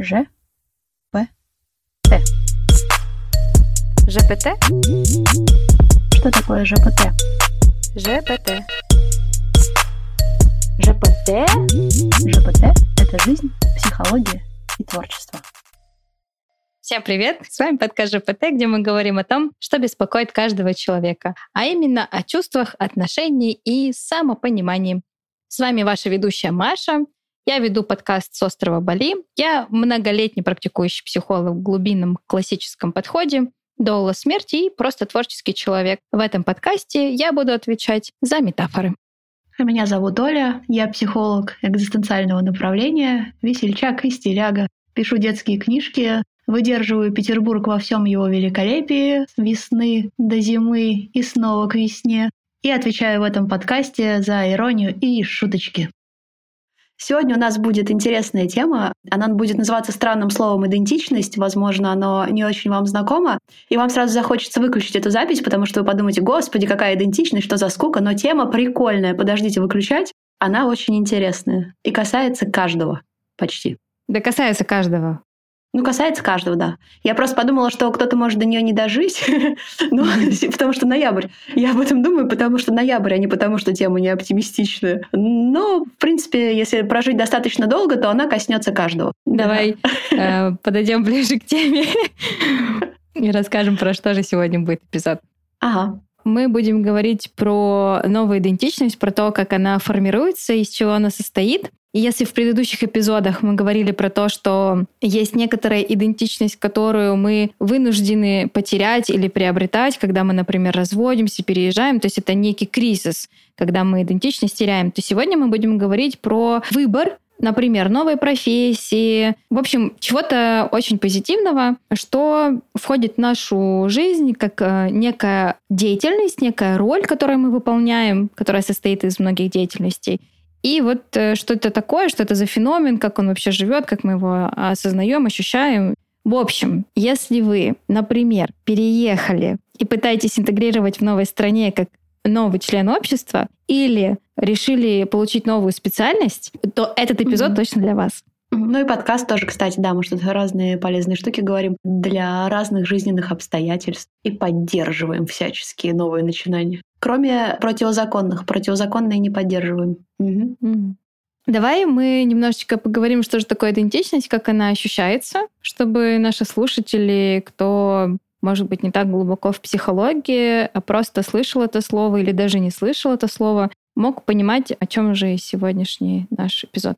Ж. П. Т. ЖПТ? Что такое ЖПТ? ЖПТ. ЖПТ? ЖПТ – это жизнь, психология и творчество. Всем привет! С вами подкаст ЖПТ, где мы говорим о том, что беспокоит каждого человека, а именно о чувствах, отношении и самопонимании. С вами ваша ведущая Маша, я веду подкаст с острова Бали. Я многолетний практикующий психолог в глубинном классическом подходе, доула смерти и просто творческий человек. В этом подкасте я буду отвечать за метафоры. Меня зовут Оля, я психолог экзистенциального направления, весельчак и стиляга. Пишу детские книжки, выдерживаю Петербург во всем его великолепии, с весны до зимы и снова к весне, и отвечаю в этом подкасте за иронию и шуточки. Сегодня у нас будет интересная тема. Она будет называться странным словом «идентичность». Возможно, оно не очень вам знакомо. И вам сразу захочется выключить эту запись, потому что вы подумаете, господи, какая идентичность, что за скука. Но тема прикольная. Подождите выключать. Она очень интересная. И касается каждого почти. Да касается каждого. Ну, касается каждого, да. Я просто подумала, что кто-то может до нее не дожить, ну, потому что ноябрь. Я об этом думаю, потому что ноябрь, а не потому что тема не оптимистичная. Но, в принципе, если прожить достаточно долго, то она коснется каждого. Давай э, подойдем ближе к теме и расскажем, про что же сегодня будет эпизод. Ага. Мы будем говорить про новую идентичность, про то, как она формируется, из чего она состоит. Если в предыдущих эпизодах мы говорили про то, что есть некоторая идентичность, которую мы вынуждены потерять или приобретать, когда мы, например, разводимся, переезжаем, то есть это некий кризис, когда мы идентичность теряем, то сегодня мы будем говорить про выбор, например, новые профессии, в общем, чего-то очень позитивного, что входит в нашу жизнь как э, некая деятельность, некая роль, которую мы выполняем, которая состоит из многих деятельностей. И вот э, что это такое, что это за феномен, как он вообще живет, как мы его осознаем, ощущаем. В общем, если вы, например, переехали и пытаетесь интегрировать в новой стране как новый член общества или решили получить новую специальность, то этот эпизод mm-hmm. точно для вас. Ну и подкаст тоже, кстати, да, мы что-то разные полезные штуки говорим для разных жизненных обстоятельств и поддерживаем всяческие новые начинания. Кроме противозаконных. Противозаконные не поддерживаем. Угу. Угу. Давай мы немножечко поговорим, что же такое идентичность, как она ощущается, чтобы наши слушатели, кто может быть, не так глубоко в психологии, а просто слышал это слово или даже не слышал это слово, мог понимать, о чем же сегодняшний наш эпизод.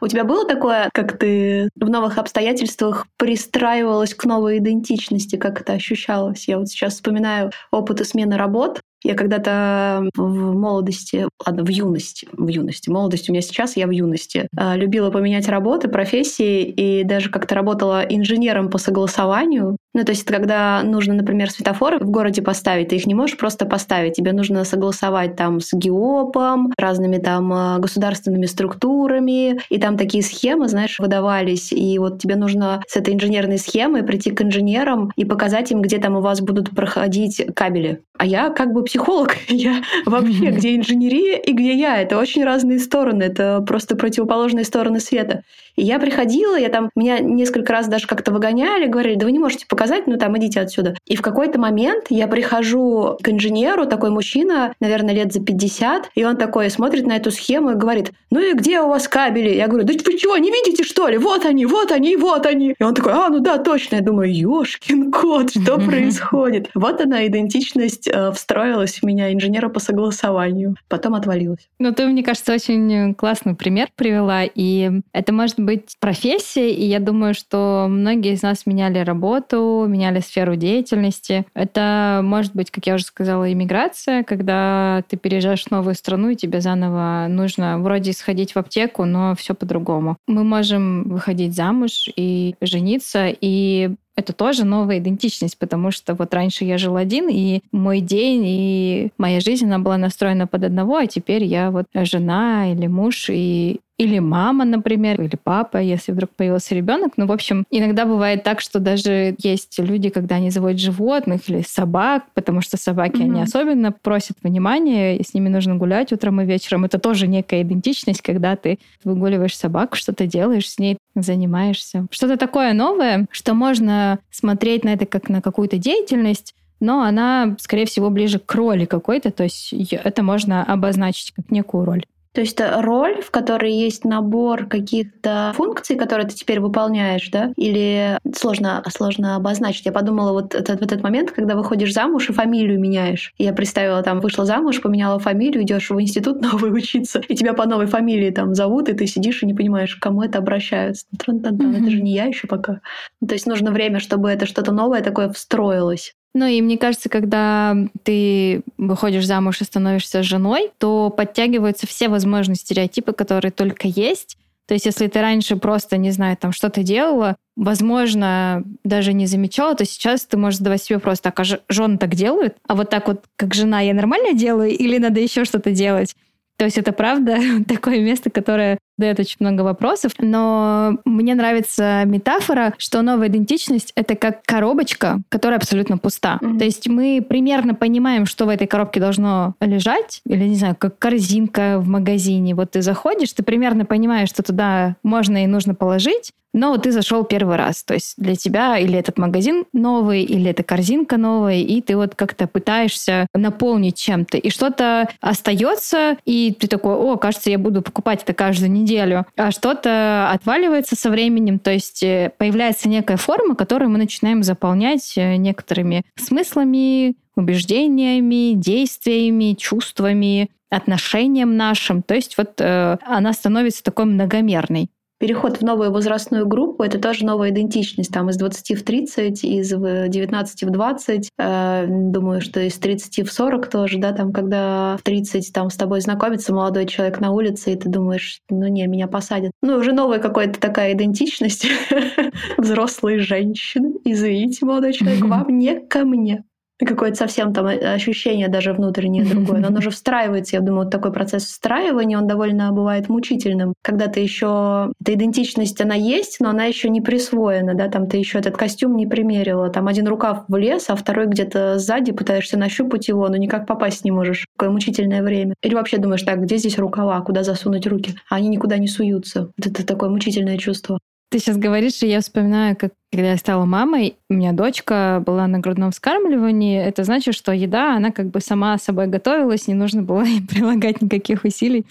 У тебя было такое, как ты в новых обстоятельствах пристраивалась к новой идентичности, как это ощущалось? Я вот сейчас вспоминаю опыты смены работ, я когда-то в молодости, ладно, в юности, в юности, молодость у меня сейчас, я в юности, а, любила поменять работы, профессии и даже как-то работала инженером по согласованию. Ну, то есть, когда нужно, например, светофоры в городе поставить, ты их не можешь просто поставить, тебе нужно согласовать там с ГИОПом, разными там а, государственными структурами, и там такие схемы, знаешь, выдавались, и вот тебе нужно с этой инженерной схемой прийти к инженерам и показать им, где там у вас будут проходить кабели. А я как бы психолог, я вообще, где инженерия и где я. Это очень разные стороны, это просто противоположные стороны света. И я приходила, я там, меня несколько раз даже как-то выгоняли, говорили, да вы не можете показать, ну там идите отсюда. И в какой-то момент я прихожу к инженеру, такой мужчина, наверное, лет за 50, и он такой смотрит на эту схему и говорит, ну и где у вас кабели? Я говорю, да вы что, не видите что ли? Вот они, вот они, вот они. И он такой, а, ну да, точно. Я думаю, ёшкин кот, что происходит? Вот она, идентичность э, встроилась в меня, инженера по согласованию. Потом отвалилась. Ну, ты, мне кажется, очень классный пример привела, и это может быть быть профессия, и я думаю, что многие из нас меняли работу, меняли сферу деятельности. Это может быть, как я уже сказала, иммиграция, когда ты переезжаешь в новую страну, и тебе заново нужно вроде сходить в аптеку, но все по-другому. Мы можем выходить замуж и жениться, и это тоже новая идентичность, потому что вот раньше я жил один, и мой день, и моя жизнь, она была настроена под одного, а теперь я вот жена или муж, и или мама, например, или папа, если вдруг появился ребенок. Ну, в общем, иногда бывает так, что даже есть люди, когда они заводят животных или собак, потому что собаки, mm-hmm. они особенно просят внимания, и с ними нужно гулять утром и вечером. Это тоже некая идентичность, когда ты выгуливаешь собаку, что-то делаешь с ней, занимаешься. Что-то такое новое, что можно смотреть на это как на какую-то деятельность, но она, скорее всего, ближе к роли какой-то, то есть это можно обозначить как некую роль. То есть это роль, в которой есть набор каких-то функций, которые ты теперь выполняешь, да? Или сложно, сложно обозначить. Я подумала вот этот, в этот момент, когда выходишь замуж и фамилию меняешь. Я представила, там, вышла замуж, поменяла фамилию, идешь в институт новый учиться, и тебя по новой фамилии там зовут, и ты сидишь и не понимаешь, к кому это обращаются. Mm-hmm. Это же не я еще пока. То есть нужно время, чтобы это что-то новое такое встроилось. Ну и мне кажется, когда ты выходишь замуж и становишься женой, то подтягиваются все возможные стереотипы, которые только есть. То есть если ты раньше просто, не знаю, там что-то делала, возможно, даже не замечала, то сейчас ты можешь задавать себе вопрос, так, а жены так делают? А вот так вот, как жена, я нормально делаю или надо еще что-то делать? То есть это правда такое место, которое дает очень много вопросов. Но мне нравится метафора, что новая идентичность — это как коробочка, которая абсолютно пуста. Mm-hmm. То есть мы примерно понимаем, что в этой коробке должно лежать, или, не знаю, как корзинка в магазине. Вот ты заходишь, ты примерно понимаешь, что туда можно и нужно положить, но ты зашел первый раз. То есть для тебя или этот магазин новый, или эта корзинка новая, и ты вот как-то пытаешься наполнить чем-то. И что-то остается, и ты такой, о, кажется, я буду покупать это каждую неделю. А что-то отваливается со временем, то есть э, появляется некая форма, которую мы начинаем заполнять э, некоторыми смыслами, убеждениями, действиями, чувствами, отношением нашим. То есть вот э, она становится такой многомерной. Переход в новую возрастную группу — это тоже новая идентичность. Там из 20 в 30, из 19 в 20. Э, думаю, что из 30 в 40 тоже, да, там, когда в 30 там с тобой знакомится молодой человек на улице, и ты думаешь, ну не, меня посадят. Ну, уже новая какая-то такая идентичность. Взрослые женщины. Извините, молодой человек, вам не ко мне какое-то совсем там ощущение даже внутреннее другое, но оно уже встраивается. Я думаю, вот такой процесс встраивания, он довольно бывает мучительным. Когда ты еще... Эта идентичность, она есть, но она еще не присвоена, да, там ты еще этот костюм не примерила. Там один рукав в лес, а второй где-то сзади пытаешься нащупать его, но никак попасть не можешь. Такое мучительное время. Или вообще думаешь, так, где здесь рукава, куда засунуть руки? А они никуда не суются. Вот это такое мучительное чувство. Ты сейчас говоришь, и я вспоминаю, как когда я стала мамой, у меня дочка была на грудном вскармливании. Это значит, что еда, она как бы сама собой готовилась, не нужно было ей прилагать никаких усилий.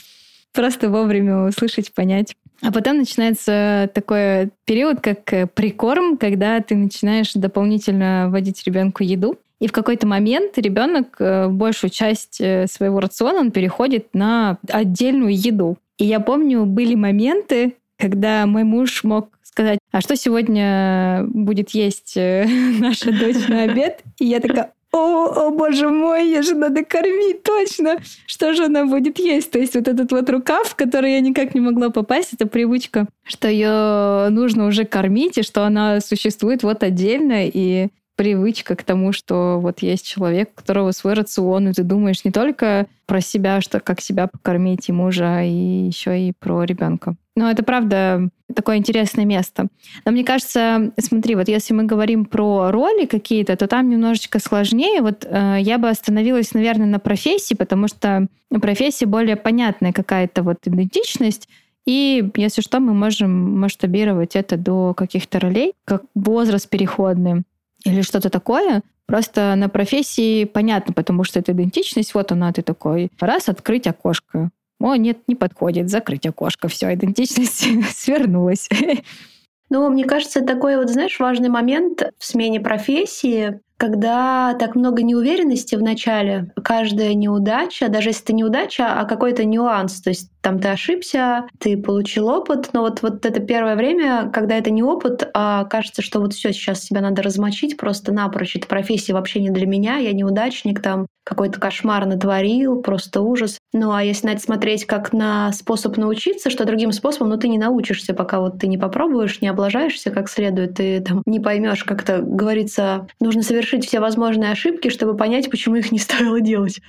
Просто вовремя услышать, понять. А потом начинается такой период, как э, прикорм, когда ты начинаешь дополнительно вводить ребенку еду. И в какой-то момент ребенок э, большую часть э, своего рациона он переходит на отдельную еду. И я помню, были моменты, когда мой муж мог сказать, а что сегодня будет есть э, наша дочь на обед? И я такая, о, о, боже мой, ее же надо кормить, точно. Что же она будет есть? То есть вот этот вот рукав, в который я никак не могла попасть, это привычка, что ее нужно уже кормить, и что она существует вот отдельно, и привычка к тому, что вот есть человек, у которого свой рацион, и ты думаешь не только про себя, что как себя покормить и мужа, и еще и про ребенка. Но это правда такое интересное место. Но мне кажется, смотри, вот если мы говорим про роли какие-то, то там немножечко сложнее. Вот э, я бы остановилась, наверное, на профессии, потому что профессия более понятная какая-то вот идентичность. И если что, мы можем масштабировать это до каких-то ролей, как возраст переходный или что-то такое. Просто на профессии понятно, потому что это идентичность, вот она, ты такой, раз, открыть окошко. О, нет, не подходит, закрыть окошко, все, идентичность свернулась. Ну, мне кажется, такой вот, знаешь, важный момент в смене профессии, когда так много неуверенности в начале, каждая неудача, даже если это неудача, а какой-то нюанс, то есть там ты ошибся, ты получил опыт, но вот, вот это первое время, когда это не опыт, а кажется, что вот все, сейчас себя надо размочить просто напрочь, эта профессия вообще не для меня, я неудачник, там какой-то кошмар натворил, просто ужас. Ну а если на это смотреть как на способ научиться, что другим способом, ну ты не научишься, пока вот ты не попробуешь, не облажаешься как следует, ты там не поймешь, как-то говорится, нужно совершить все возможные ошибки, чтобы понять, почему их не стоило делать.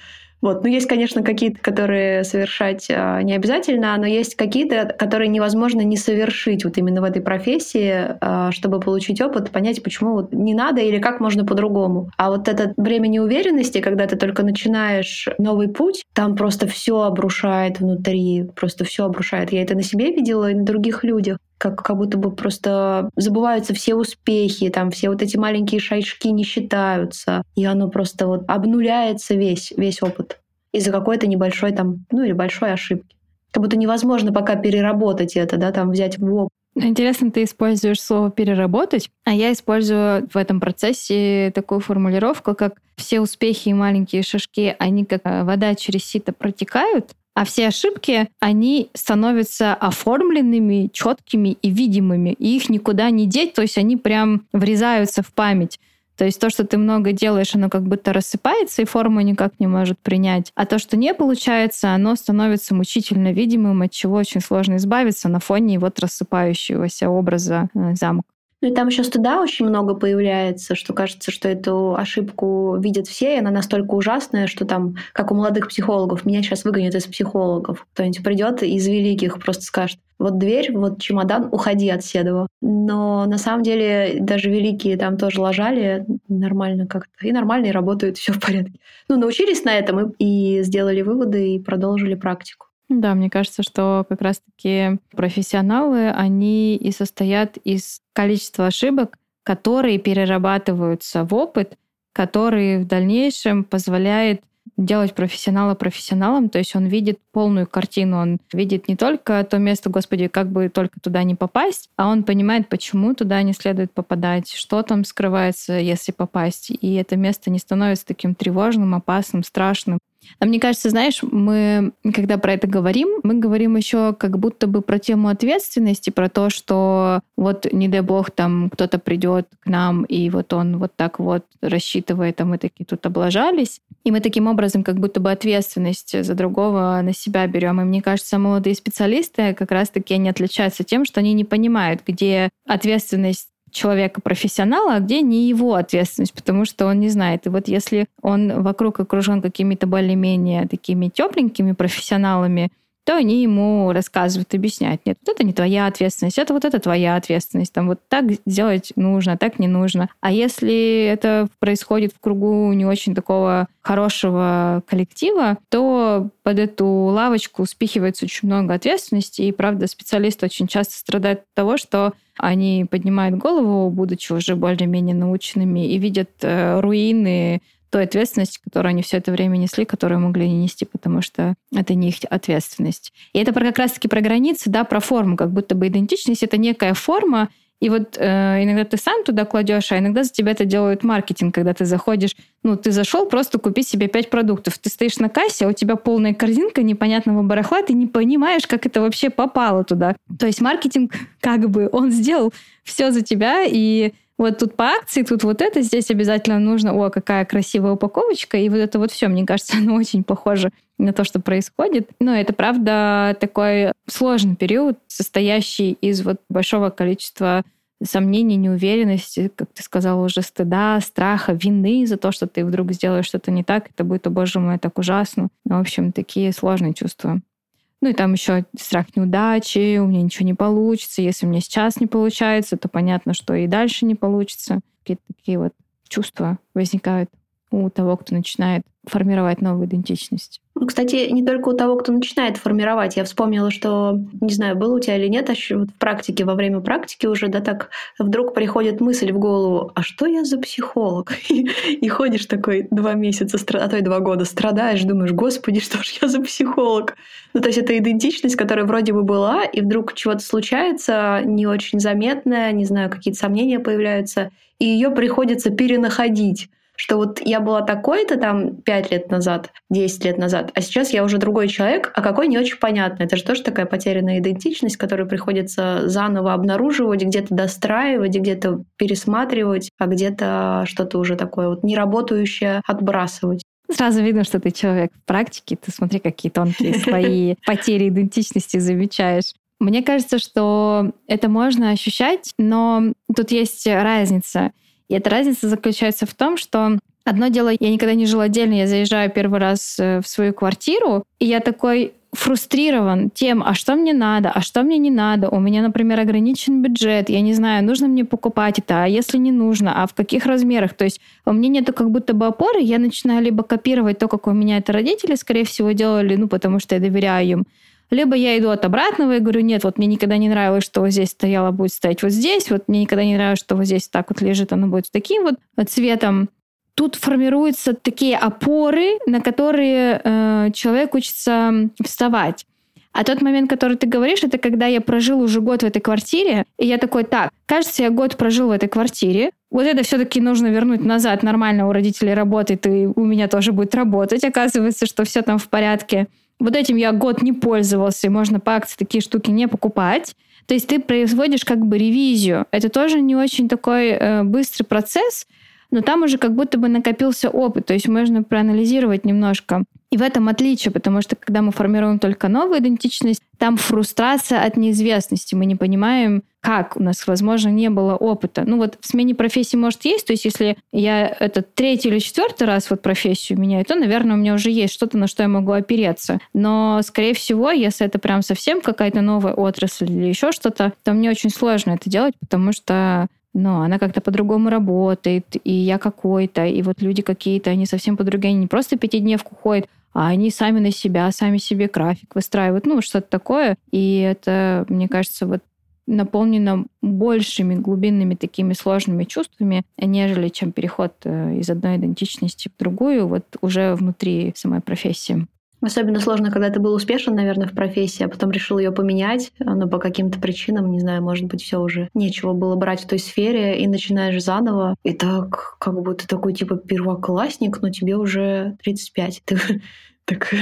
Вот. Ну, есть, конечно, какие-то, которые совершать а, не обязательно, но есть какие-то, которые невозможно не совершить вот именно в этой профессии, а, чтобы получить опыт, понять, почему вот не надо или как можно по-другому. А вот это время неуверенности, когда ты только начинаешь новый путь, там просто все обрушает внутри, просто все обрушает. Я это на себе видела и на других людях как, как будто бы просто забываются все успехи, там все вот эти маленькие шажки не считаются, и оно просто вот обнуляется весь, весь опыт из-за какой-то небольшой там, ну или большой ошибки. Как будто невозможно пока переработать это, да, там взять в опыт. Интересно, ты используешь слово «переработать», а я использую в этом процессе такую формулировку, как «все успехи и маленькие шажки, они как вода через сито протекают, а все ошибки, они становятся оформленными, четкими и видимыми, и их никуда не деть, то есть они прям врезаются в память. То есть то, что ты много делаешь, оно как будто рассыпается и форму никак не может принять. А то, что не получается, оно становится мучительно видимым, от чего очень сложно избавиться на фоне вот рассыпающегося образа э, замка. Ну и там еще стыда очень много появляется, что кажется, что эту ошибку видят все, и она настолько ужасная, что там, как у молодых психологов, меня сейчас выгонят из психологов. Кто-нибудь придет из великих, просто скажет, вот дверь, вот чемодан, уходи от Седова. Но на самом деле даже великие там тоже ложали нормально как-то. И нормально, и работают, все в порядке. Ну, научились на этом и, и сделали выводы, и продолжили практику. Да, мне кажется, что как раз-таки профессионалы, они и состоят из количества ошибок, которые перерабатываются в опыт, который в дальнейшем позволяет делать профессионала профессионалом, то есть он видит полную картину, он видит не только то место, господи, как бы только туда не попасть, а он понимает, почему туда не следует попадать, что там скрывается, если попасть, и это место не становится таким тревожным, опасным, страшным, а мне кажется, знаешь, мы, когда про это говорим, мы говорим еще как будто бы про тему ответственности, про то, что вот, не дай бог, там кто-то придет к нам, и вот он вот так вот рассчитывает, а мы такие тут облажались. И мы таким образом как будто бы ответственность за другого на себя берем. И мне кажется, молодые специалисты как раз-таки они отличаются тем, что они не понимают, где ответственность человека-профессионала, а где не его ответственность, потому что он не знает. И вот если он вокруг окружен какими-то более-менее такими тепленькими профессионалами, то они ему рассказывают, объясняют. Нет, вот это не твоя ответственность, это вот это твоя ответственность. Там вот так сделать нужно, так не нужно. А если это происходит в кругу не очень такого хорошего коллектива, то под эту лавочку спихивается очень много ответственности. И, правда, специалисты очень часто страдают от того, что они поднимают голову, будучи уже более-менее наученными, и видят э, руины той ответственности, которую они все это время несли, которую могли не нести, потому что это не их ответственность. И это как раз-таки про границы, да, про форму, как будто бы идентичность — это некая форма, и вот э, иногда ты сам туда кладешь, а иногда за тебя это делают маркетинг, когда ты заходишь, ну, ты зашел просто купить себе пять продуктов. Ты стоишь на кассе, а у тебя полная корзинка непонятного барахла, ты не понимаешь, как это вообще попало туда. То есть маркетинг, как бы, он сделал все за тебя, и вот тут по акции, тут вот это, здесь обязательно нужно, о, какая красивая упаковочка, и вот это вот все, мне кажется, оно очень похоже на то, что происходит. Но это, правда, такой сложный период, состоящий из вот большого количества сомнений, неуверенности, как ты сказала уже, стыда, страха, вины за то, что ты вдруг сделаешь что-то не так, это будет, о боже мой, так ужасно. Ну, в общем, такие сложные чувства. Ну и там еще страх неудачи, у меня ничего не получится. Если у меня сейчас не получается, то понятно, что и дальше не получится. Какие-то такие вот чувства возникают у того, кто начинает формировать новую идентичность. Ну, кстати, не только у того, кто начинает формировать. Я вспомнила, что, не знаю, было у тебя или нет, а вот в практике, во время практики уже, да, так вдруг приходит мысль в голову, а что я за психолог? И, и ходишь такой два месяца, а то и два года страдаешь, думаешь, господи, что ж я за психолог? Ну, то есть это идентичность, которая вроде бы была, и вдруг чего-то случается не очень заметное, не знаю, какие-то сомнения появляются, и ее приходится перенаходить что вот я была такой-то там 5 лет назад, 10 лет назад, а сейчас я уже другой человек, а какой не очень понятно. Это же тоже такая потерянная идентичность, которую приходится заново обнаруживать, где-то достраивать, где-то пересматривать, а где-то что-то уже такое вот неработающее отбрасывать. Сразу видно, что ты человек в практике. Ты смотри, какие тонкие свои потери идентичности замечаешь. Мне кажется, что это можно ощущать, но тут есть разница. И эта разница заключается в том, что одно дело, я никогда не жила отдельно, я заезжаю первый раз э, в свою квартиру, и я такой, фрустрирован тем, а что мне надо, а что мне не надо. У меня, например, ограничен бюджет, я не знаю, нужно мне покупать это, а если не нужно, а в каких размерах. То есть у меня нету как будто бы опоры, я начинаю либо копировать то, как у меня это родители, скорее всего, делали, ну, потому что я доверяю им, либо я иду от обратного и говорю, нет, вот мне никогда не нравилось, что вот здесь стояло, будет стоять вот здесь, вот мне никогда не нравилось, что вот здесь так вот лежит, оно будет таким вот цветом тут формируются такие опоры, на которые э, человек учится вставать. А тот момент, который ты говоришь, это когда я прожил уже год в этой квартире, и я такой, так, кажется, я год прожил в этой квартире, вот это все-таки нужно вернуть назад, нормально у родителей работает, и у меня тоже будет работать, оказывается, что все там в порядке. Вот этим я год не пользовался, можно по акции такие штуки не покупать. То есть ты производишь как бы ревизию. Это тоже не очень такой э, быстрый процесс, но там уже как будто бы накопился опыт, то есть можно проанализировать немножко. И в этом отличие, потому что когда мы формируем только новую идентичность, там фрустрация от неизвестности. Мы не понимаем, как у нас, возможно, не было опыта. Ну вот в смене профессии может есть, то есть если я этот третий или четвертый раз вот профессию меняю, то, наверное, у меня уже есть что-то, на что я могу опереться. Но, скорее всего, если это прям совсем какая-то новая отрасль или еще что-то, то мне очень сложно это делать, потому что но она как-то по-другому работает, и я какой-то, и вот люди какие-то, они совсем по-другому, они не просто пятидневку ходят, а они сами на себя, сами себе график выстраивают, ну, что-то такое. И это, мне кажется, вот наполнено большими глубинными такими сложными чувствами, нежели чем переход э, из одной идентичности в другую, вот уже внутри самой профессии. Особенно сложно, когда ты был успешен, наверное, в профессии, а потом решил ее поменять, но по каким-то причинам, не знаю, может быть, все уже нечего было брать в той сфере, и начинаешь заново. И так, как будто такой типа первоклассник, но тебе уже 35. Ты, так,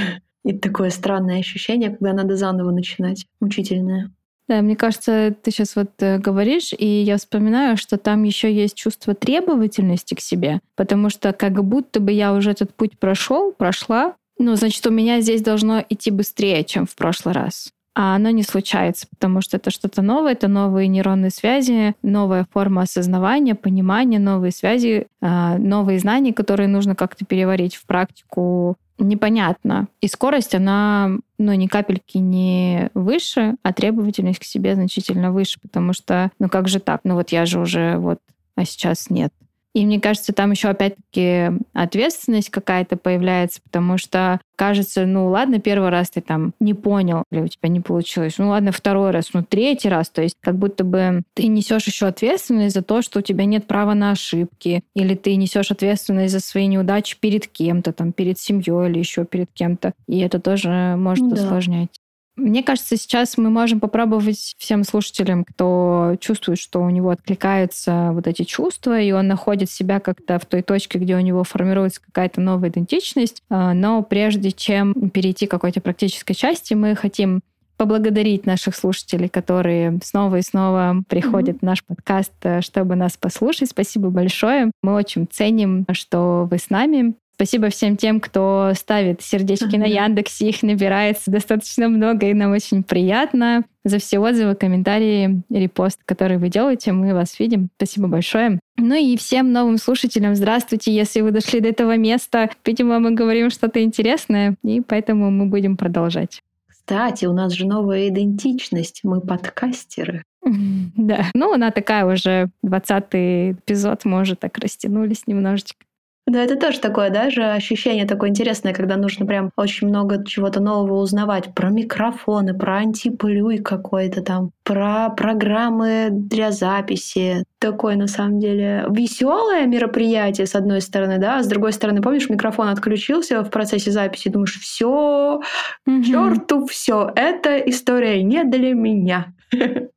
и такое странное ощущение, когда надо заново начинать, мучительное. Да, мне кажется, ты сейчас вот э, говоришь, и я вспоминаю, что там еще есть чувство требовательности к себе, потому что как будто бы я уже этот путь прошел, прошла, ну, значит, у меня здесь должно идти быстрее, чем в прошлый раз. А оно не случается, потому что это что-то новое, это новые нейронные связи, новая форма осознавания, понимания, новые связи, а, новые знания, которые нужно как-то переварить в практику непонятно. И скорость, она, ну, ни капельки не выше, а требовательность к себе значительно выше, потому что, ну, как же так? Ну, вот я же уже вот, а сейчас нет. И мне кажется, там еще опять-таки ответственность какая-то появляется, потому что кажется, ну ладно, первый раз ты там не понял, или у тебя не получилось, ну ладно, второй раз, ну третий раз, то есть как будто бы ты несешь еще ответственность за то, что у тебя нет права на ошибки, или ты несешь ответственность за свои неудачи перед кем-то, там, перед семьей или еще перед кем-то, и это тоже может ну, усложнять. Мне кажется, сейчас мы можем попробовать всем слушателям, кто чувствует, что у него откликаются вот эти чувства, и он находит себя как-то в той точке, где у него формируется какая-то новая идентичность. А, но прежде чем перейти к какой-то практической части, мы хотим поблагодарить наших слушателей, которые снова и снова приходят mm-hmm. в наш подкаст, э, чтобы нас послушать. Спасибо большое. Мы очень ценим, что вы с нами. Спасибо всем тем, кто ставит сердечки на Яндексе. Их набирается достаточно много, и нам очень приятно. За все отзывы, комментарии, репост, которые вы делаете, мы вас видим. Спасибо большое. Ну и всем новым слушателям здравствуйте, если вы дошли до этого места. Видимо, мы говорим что-то интересное, и поэтому мы будем продолжать. Кстати, у нас же новая идентичность. Мы подкастеры. Да. Ну, она такая уже 20-й эпизод, может, так растянулись немножечко. Да, это тоже такое, да, же ощущение такое интересное, когда нужно прям очень много чего-то нового узнавать про микрофоны, про антиплюй какой-то там, про программы для записи. Такое, на самом деле, веселое мероприятие, с одной стороны, да, а с другой стороны, помнишь, микрофон отключился в процессе записи, думаешь, все, mm-hmm. черту все, эта история не для меня.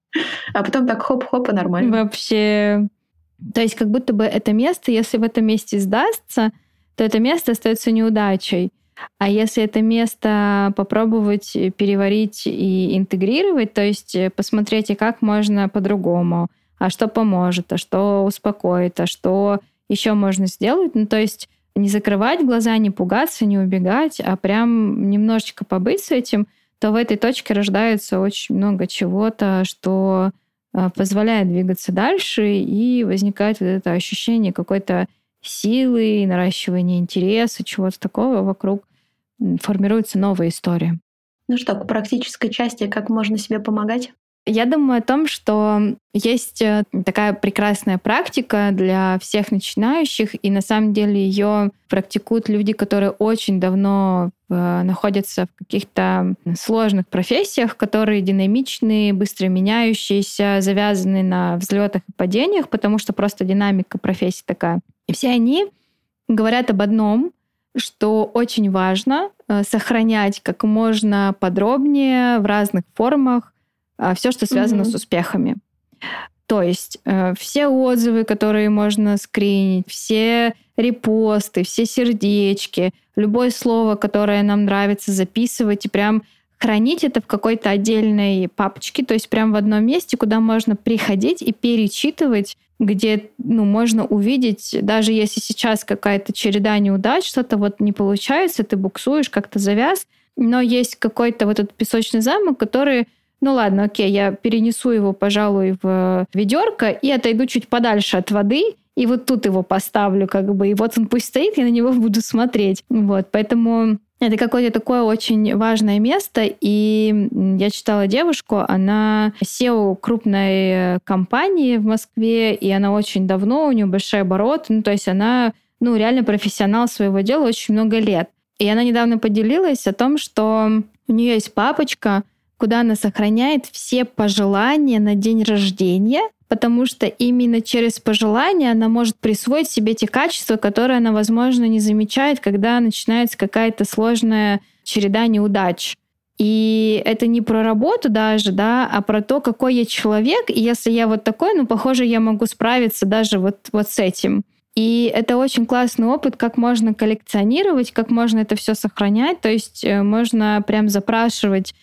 А потом так хоп-хоп и нормально. Вообще то есть как будто бы это место, если в этом месте сдастся, то это место остается неудачей. А если это место попробовать переварить и интегрировать, то есть посмотреть, и как можно по-другому, а что поможет, а что успокоит, а что еще можно сделать, ну то есть не закрывать глаза, не пугаться, не убегать, а прям немножечко побыть с этим, то в этой точке рождается очень много чего-то, что позволяет двигаться дальше, и возникает вот это ощущение какой-то силы, наращивания интереса, чего-то такого вокруг. Формируется новая история. Ну что, к практической части, как можно себе помогать? Я думаю о том, что есть э, такая прекрасная практика для всех начинающих, и на самом деле ее практикуют люди, которые очень давно э, находятся в каких-то сложных профессиях, которые динамичные, быстро меняющиеся, завязаны на взлетах и падениях, потому что просто динамика профессии такая. И все они говорят об одном, что очень важно э, сохранять как можно подробнее в разных формах все, что связано mm-hmm. с успехами. То есть э, все отзывы, которые можно скринить, все репосты, все сердечки, любое слово, которое нам нравится, записывать и прям хранить это в какой-то отдельной папочке, то есть прям в одном месте, куда можно приходить и перечитывать, где ну, можно увидеть, даже если сейчас какая-то череда неудач, что-то вот не получается, ты буксуешь, как-то завяз, но есть какой-то вот этот песочный замок, который ну ладно, окей, я перенесу его, пожалуй, в ведерко и отойду чуть подальше от воды, и вот тут его поставлю, как бы, и вот он пусть стоит, я на него буду смотреть. Вот, поэтому это какое-то такое очень важное место, и я читала девушку, она SEO крупной компании в Москве, и она очень давно, у нее большой оборот, ну, то есть она, ну, реально профессионал своего дела очень много лет. И она недавно поделилась о том, что у нее есть папочка, куда она сохраняет все пожелания на день рождения, потому что именно через пожелания она может присвоить себе те качества, которые она, возможно, не замечает, когда начинается какая-то сложная череда неудач. И это не про работу даже, да, а про то, какой я человек. И если я вот такой, ну, похоже, я могу справиться даже вот, вот с этим. И это очень классный опыт, как можно коллекционировать, как можно это все сохранять. То есть э, можно прям запрашивать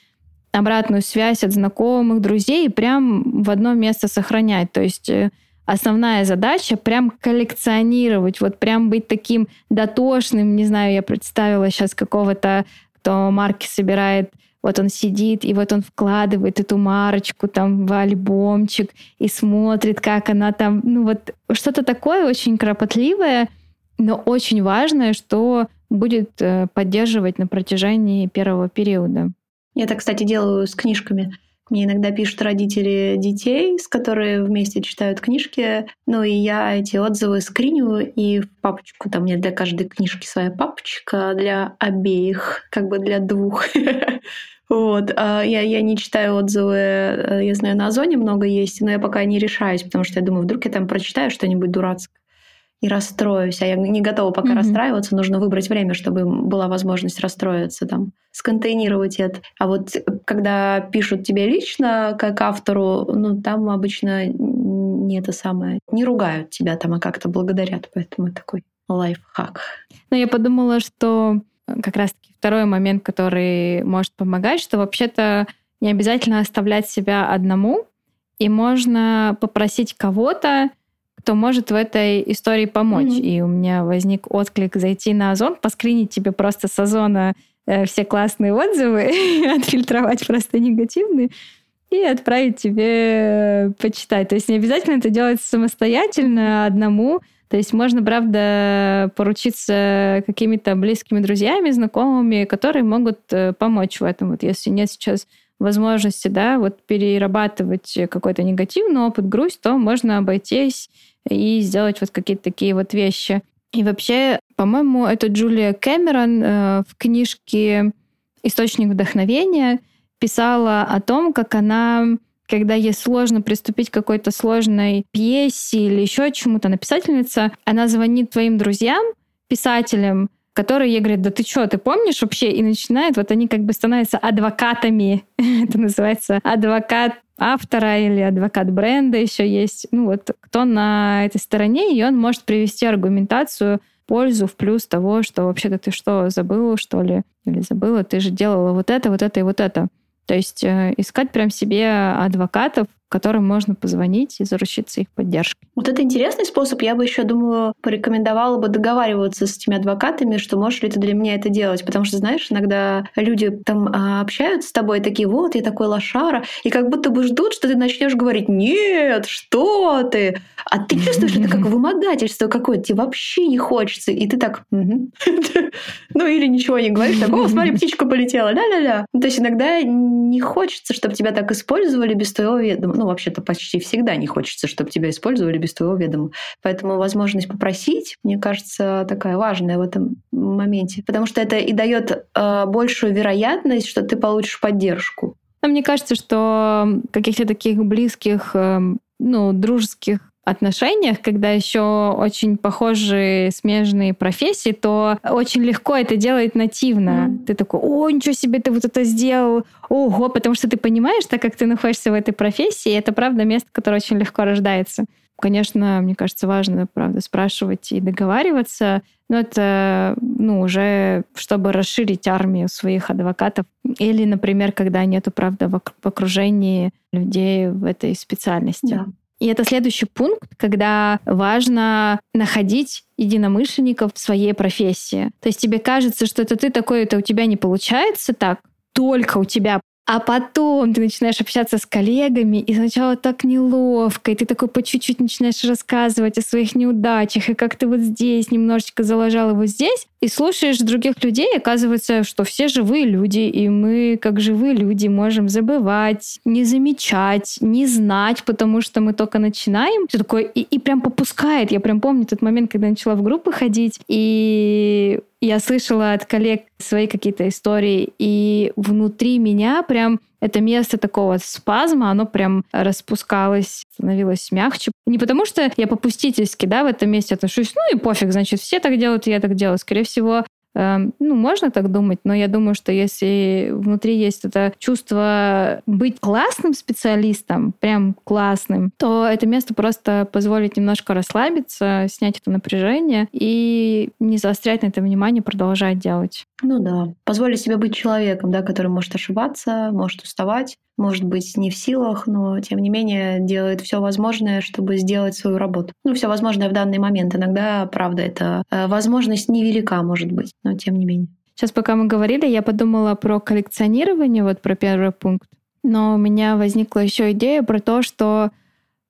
обратную связь от знакомых, друзей прям в одно место сохранять. То есть э, основная задача прям коллекционировать, вот прям быть таким дотошным, не знаю, я представила сейчас какого-то, кто марки собирает, вот он сидит, и вот он вкладывает эту марочку там в альбомчик и смотрит, как она там, ну вот что-то такое очень кропотливое, но очень важное, что будет э, поддерживать на протяжении первого периода. Я это, кстати, делаю с книжками. Мне иногда пишут родители детей, с которыми вместе читают книжки. Ну и я эти отзывы скриню и в папочку. Там у меня для каждой книжки своя папочка, для обеих, как бы для двух. Вот. А я, я не читаю отзывы, э, я знаю, на Озоне много есть, но я пока не решаюсь, потому что я думаю, вдруг я там прочитаю что-нибудь дурацкое и расстроюсь. А я не готова пока mm-hmm. расстраиваться. Нужно выбрать время, чтобы была возможность расстроиться, там, сконтейнировать это. А вот когда пишут тебе лично, как автору, ну, там обычно не это самое, не ругают тебя там, а как-то благодарят. Поэтому это такой лайфхак. Но я подумала, что э, как раз-таки второй момент, который может помогать, что вообще-то не обязательно оставлять себя одному, и можно попросить кого-то кто может в этой истории помочь. Mm-hmm. И у меня возник отклик зайти на Озон, поскринить тебе просто с Озона э, все классные отзывы, отфильтровать просто негативные и отправить тебе э, почитать. То есть не обязательно это делать самостоятельно, одному. То есть можно, правда, поручиться какими-то близкими друзьями, знакомыми, которые могут э, помочь в этом. Вот если нет сейчас возможности, да, вот перерабатывать какой-то негативный опыт, грусть, то можно обойтись и сделать вот какие-то такие вот вещи. И вообще, по-моему, это Джулия Кэмерон э, в книжке «Источник вдохновения» писала о том, как она когда ей сложно приступить к какой-то сложной пьесе или еще чему-то, она писательница, она звонит твоим друзьям, писателям, которые ей говорят, да ты что, ты помнишь вообще? И начинает, вот они как бы становятся адвокатами. Это называется адвокат автора или адвокат бренда еще есть. Ну вот кто на этой стороне, и он может привести аргументацию пользу в плюс того, что вообще-то ты что, забыла, что ли? Или забыла, ты же делала вот это, вот это и вот это. То есть э, искать прям себе адвокатов, которым можно позвонить и заручиться их поддержкой. Вот это интересный способ. Я бы еще, думаю, порекомендовала бы договариваться с этими адвокатами, что можешь ли ты для меня это делать. Потому что, знаешь, иногда люди там а, общаются с тобой, такие, вот, я такой лошара, и как будто бы ждут, что ты начнешь говорить, нет, что ты? А ты чувствуешь это как вымогательство какое-то, тебе вообще не хочется. И ты так, ну или ничего не говоришь, так, о, смотри, птичка полетела, ля-ля-ля. То есть иногда не хочется, чтобы тебя так использовали без твоего ведома. Ну, вообще-то почти всегда не хочется, чтобы тебя использовали без твоего ведома. Поэтому возможность попросить, мне кажется, такая важная в этом моменте. Потому что это и дает э, большую вероятность, что ты получишь поддержку. Но мне кажется, что каких-то таких близких, э, ну, дружеских отношениях, когда еще очень похожие смежные профессии, то очень легко это делать нативно. Mm. Ты такой, о, ничего себе, ты вот это сделал, ого, потому что ты понимаешь, так как ты находишься в этой профессии, это правда место, которое очень легко рождается. Конечно, мне кажется, важно, правда, спрашивать и договариваться, но это, ну, уже чтобы расширить армию своих адвокатов. Или, например, когда нету, правда, в окружении людей в этой специальности. Да. И это следующий пункт, когда важно находить единомышленников в своей профессии. То есть тебе кажется, что это ты такой, это у тебя не получается так, только у тебя а потом ты начинаешь общаться с коллегами, и сначала так неловко, и ты такой по чуть-чуть начинаешь рассказывать о своих неудачах, и как ты вот здесь немножечко залажал его здесь, и слушаешь других людей, оказывается, что все живые люди, и мы, как живые люди, можем забывать, не замечать, не знать, потому что мы только начинаем. Все такое, и, и прям попускает. Я прям помню тот момент, когда начала в группы ходить, и я слышала от коллег свои какие-то истории, и внутри меня прям это место такого спазма, оно прям распускалось, становилось мягче. Не потому что я попустительски, да, в этом месте отношусь, ну и пофиг, значит, все так делают, и я так делаю. Скорее всего, ну, можно так думать, но я думаю, что если внутри есть это чувство быть классным специалистом, прям классным, то это место просто позволит немножко расслабиться, снять это напряжение и не заострять на это внимание, продолжать делать. Ну да, позволить себе быть человеком, да, который может ошибаться, может уставать, может быть, не в силах, но тем не менее делает все возможное, чтобы сделать свою работу. Ну, все возможное в данный момент. Иногда, правда, это э, возможность невелика, может быть, но тем не менее. Сейчас, пока мы говорили, я подумала про коллекционирование, вот про первый пункт. Но у меня возникла еще идея про то, что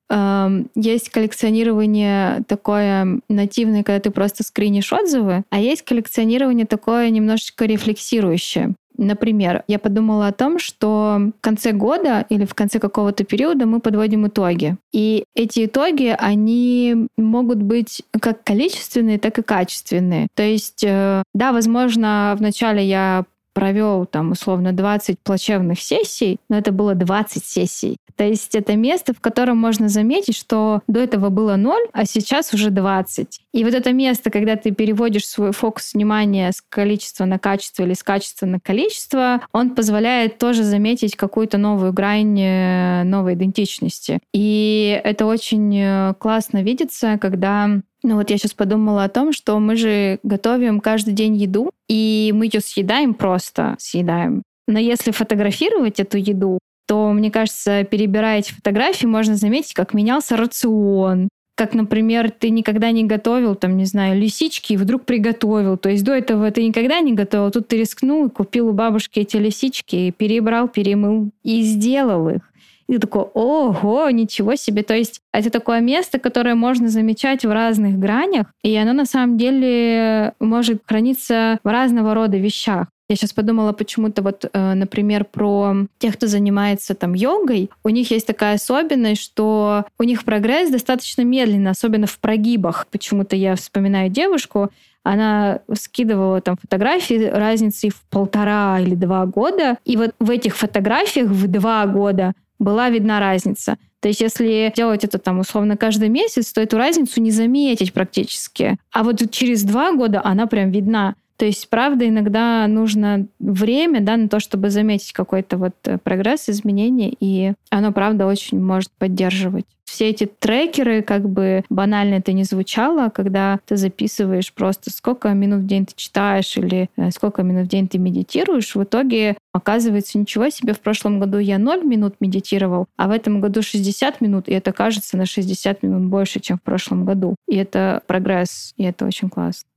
э, есть коллекционирование такое нативное, когда ты просто скринишь отзывы, а есть коллекционирование такое немножечко рефлексирующее. Например, я подумала о том, что в конце года или в конце какого-то периода мы подводим итоги. И эти итоги, они могут быть как количественные, так и качественные. То есть, э, да, возможно, вначале я провел там условно 20 плачевных сессий, но это было 20 сессий. То есть это место, в котором можно заметить, что до этого было 0, а сейчас уже 20. И вот это место, когда ты переводишь свой фокус внимания с количества на качество или с качества на количество, он позволяет тоже заметить какую-то новую грань э, новой идентичности. И это очень э, классно видится, когда ну вот я сейчас подумала о том, что мы же готовим каждый день еду, и мы ее съедаем просто, съедаем. Но если фотографировать эту еду, то, мне кажется, перебирая эти фотографии, можно заметить, как менялся рацион, как, например, ты никогда не готовил, там, не знаю, лисички и вдруг приготовил. То есть до этого ты никогда не готовил, тут ты рискнул и купил у бабушки эти лисички, перебрал, перемыл и сделал их. И такой, ого, ничего себе. То есть это такое место, которое можно замечать в разных гранях, и оно на самом деле может храниться в разного рода вещах. Я сейчас подумала почему-то вот, э, например, про тех, кто занимается там йогой. У них есть такая особенность, что у них прогресс достаточно медленно, особенно в прогибах. Почему-то я вспоминаю девушку, она скидывала там фотографии разницы в полтора или два года. И вот в этих фотографиях в два года была видна разница. То есть если делать это там условно каждый месяц, то эту разницу не заметить практически. А вот через два года она прям видна. То есть, правда, иногда нужно время да, на то, чтобы заметить какой-то вот э, прогресс, изменение, и оно, правда, очень может поддерживать. Все эти трекеры, как бы банально это не звучало, когда ты записываешь просто сколько минут в день ты читаешь или э, сколько минут в день ты медитируешь, в итоге оказывается ничего себе, в прошлом году я 0 минут медитировал, а в этом году 60 минут, и это кажется на 60 минут больше, чем в прошлом году. И это прогресс, и это очень классно.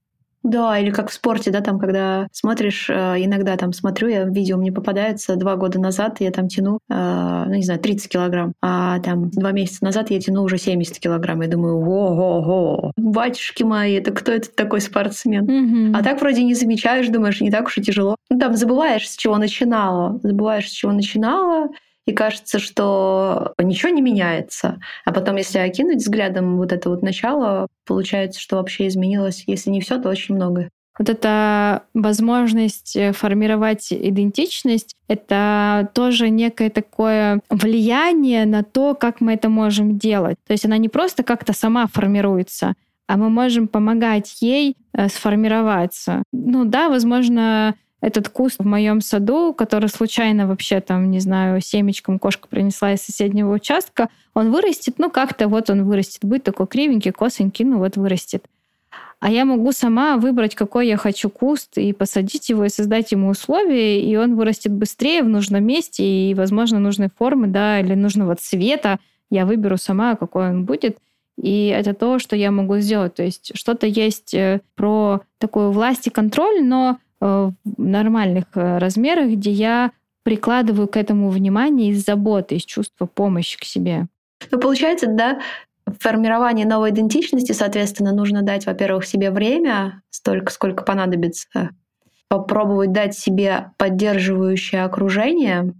Да, или как в спорте, да, там, когда смотришь, э, иногда там смотрю, я видео мне попадается два года назад, я там тяну, э, ну, не знаю, 30 килограмм, а там два месяца назад я тяну уже 70 килограмм. Я думаю, ого-го, батюшки мои, это кто это такой спортсмен? Mm-hmm. А так вроде не замечаешь, думаешь, не так уж и тяжело. Ну, там забываешь, с чего начинала, забываешь, с чего начинала, и кажется, что ничего не меняется. А потом, если окинуть взглядом вот это вот начало, получается, что вообще изменилось, если не все, то очень многое. Вот эта возможность э, формировать идентичность — это тоже некое такое влияние на то, как мы это можем делать. То есть она не просто как-то сама формируется, а мы можем помогать ей э, сформироваться. Ну да, возможно, этот куст в моем саду, который случайно вообще там, не знаю, семечком кошка принесла из соседнего участка, он вырастет, ну как-то вот он вырастет, будет такой кривенький, косенький, ну вот вырастет. А я могу сама выбрать, какой я хочу куст, и посадить его, и создать ему условия, и он вырастет быстрее в нужном месте, и, возможно, нужной формы, да, или нужного цвета. Я выберу сама, какой он будет. И это то, что я могу сделать. То есть что-то есть э, про такую власть и контроль, но в нормальных э, размерах, где я прикладываю к этому внимание из заботы, из чувства помощи к себе. Ну, получается, да, в формировании новой идентичности, соответственно, нужно дать, во-первых, себе время, столько, сколько понадобится, попробовать дать себе поддерживающее окружение,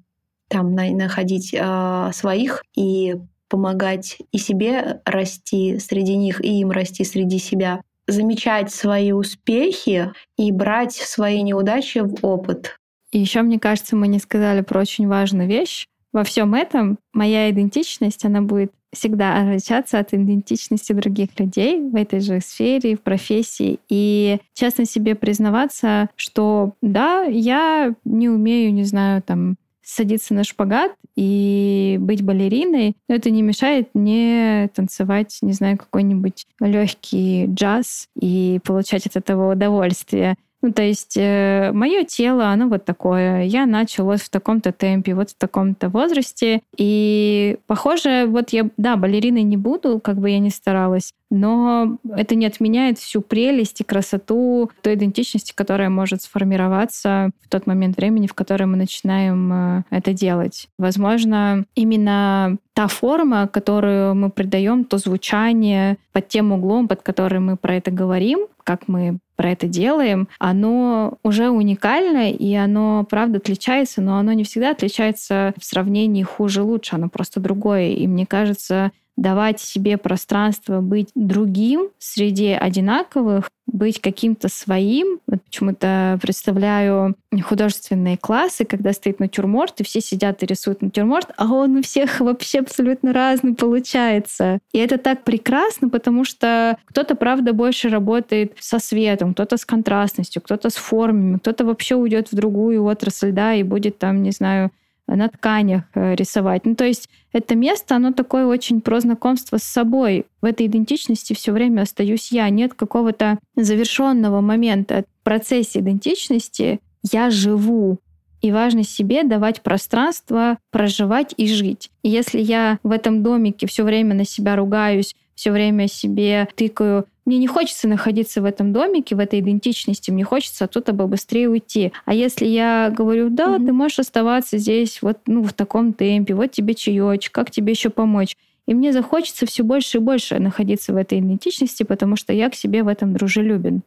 там находить э, своих и помогать и себе расти среди них, и им расти среди себя замечать свои успехи и брать свои неудачи в опыт. И еще, мне кажется, мы не сказали про очень важную вещь. Во всем этом моя идентичность, она будет всегда отличаться от идентичности других людей в этой же сфере, в профессии. И честно себе признаваться, что да, я не умею, не знаю, там, садиться на шпагат и быть балериной, но это не мешает мне танцевать, не знаю, какой-нибудь легкий джаз и получать от этого удовольствие. Ну, то есть э, мое тело, оно вот такое. Я начал вот в таком-то темпе, вот в таком-то возрасте. И похоже, вот я, да, балериной не буду, как бы я ни старалась, но это не отменяет всю прелесть и красоту той идентичности, которая может сформироваться в тот момент времени, в который мы начинаем э, это делать. Возможно, именно та форма, которую мы придаем, то звучание под тем углом, под которым мы про это говорим, как мы про это делаем, оно уже уникально, и оно, правда, отличается, но оно не всегда отличается в сравнении хуже-лучше, оно просто другое. И мне кажется, давать себе пространство быть другим среди одинаковых, быть каким-то своим. Вот почему-то представляю художественные классы, когда стоит натюрморт, и все сидят и рисуют натюрморт, а он у всех вообще абсолютно разный получается. И это так прекрасно, потому что кто-то, правда, больше работает со светом, кто-то с контрастностью, кто-то с формами, кто-то вообще уйдет в другую отрасль, да, и будет там, не знаю, на тканях э, рисовать. Ну, то есть это место, оно такое очень про знакомство с собой. В этой идентичности все время остаюсь я. Нет какого-то завершенного момента. В процессе идентичности я живу. И важно себе давать пространство проживать и жить. И если я в этом домике все время на себя ругаюсь, все время себе тыкаю мне не хочется находиться в этом домике, в этой идентичности, мне хочется оттуда бы быстрее уйти. А если я говорю, да, mm-hmm. ты можешь оставаться здесь вот ну, в таком темпе, вот тебе чаечек, как тебе еще помочь? И мне захочется все больше и больше находиться в этой идентичности, потому что я к себе в этом дружелюбен.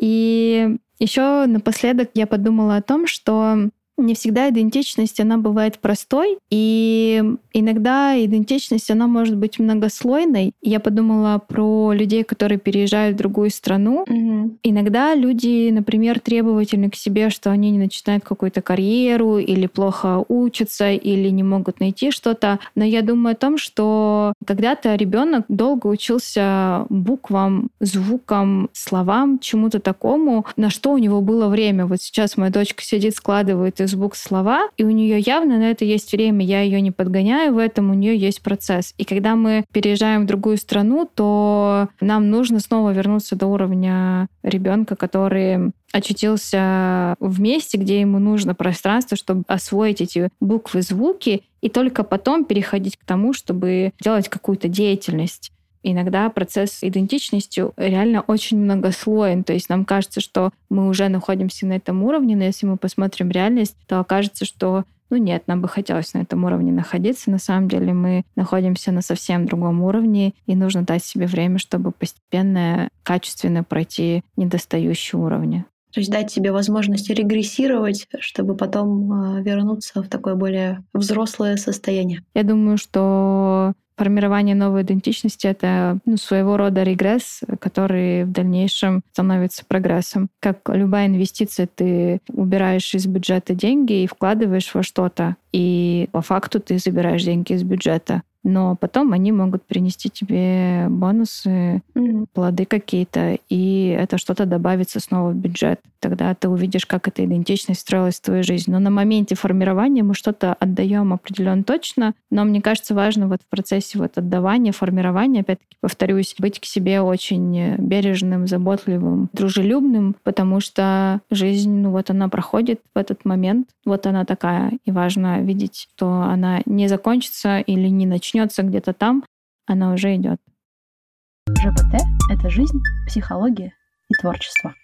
И еще напоследок я подумала о том, что не всегда идентичность, она бывает простой, и иногда идентичность, она может быть многослойной. Я подумала про людей, которые переезжают в другую страну. Угу. Иногда люди, например, требовательны к себе, что они не начинают какую-то карьеру или плохо учатся, или не могут найти что-то. Но я думаю о том, что когда-то ребенок долго учился буквам, звукам, словам, чему-то такому, на что у него было время. Вот сейчас моя дочка сидит, складывает из букв слова, и у нее явно на это есть время. Я ее не подгоняю в этом, у нее есть процесс. И когда мы переезжаем в другую страну, то нам нужно снова вернуться до уровня ребенка, который очутился в месте, где ему нужно пространство, чтобы освоить эти буквы, звуки, и только потом переходить к тому, чтобы делать какую-то деятельность. Иногда процесс идентичностью реально очень многослоен. То есть нам кажется, что мы уже находимся на этом уровне, но если мы посмотрим реальность, то окажется, что ну нет, нам бы хотелось на этом уровне находиться. На самом деле мы находимся на совсем другом уровне, и нужно дать себе время, чтобы постепенно, качественно пройти недостающие уровни. То есть дать себе возможность регрессировать, чтобы потом э, вернуться в такое более взрослое состояние. Я думаю, что формирование новой идентичности — это ну, своего рода регресс, который в дальнейшем становится прогрессом. Как любая инвестиция, ты убираешь из бюджета деньги и вкладываешь во что-то, и по факту ты забираешь деньги из бюджета но потом они могут принести тебе бонусы, mm-hmm. плоды какие-то, и это что-то добавится снова в бюджет. Тогда ты увидишь, как эта идентичность строилась в твою жизнь. Но на моменте формирования мы что-то отдаем определенно точно, но мне кажется важно вот в процессе вот отдавания, формирования, опять-таки повторюсь, быть к себе очень бережным, заботливым, дружелюбным, потому что жизнь, ну вот она проходит в этот момент, вот она такая, и важно видеть, что она не закончится или не начнется начнется где-то там, она уже идет. ЖПТ — это жизнь, психология и творчество.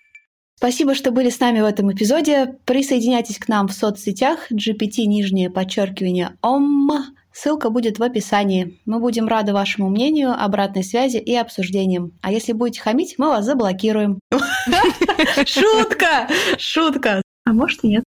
Спасибо, что были с нами в этом эпизоде. Присоединяйтесь к нам в соцсетях GPT нижнее подчеркивание ОМ. Ссылка будет в описании. Мы будем рады вашему мнению, обратной связи и обсуждениям. А если будете хамить, мы вас заблокируем. Шутка! Шутка! А может и нет.